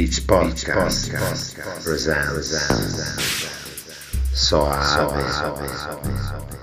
Beach Podcast, Brazil, Podcast presents Soave. Soave. Soave. Soave. Soave.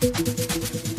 フフフフ。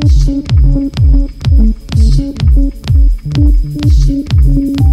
Thank you.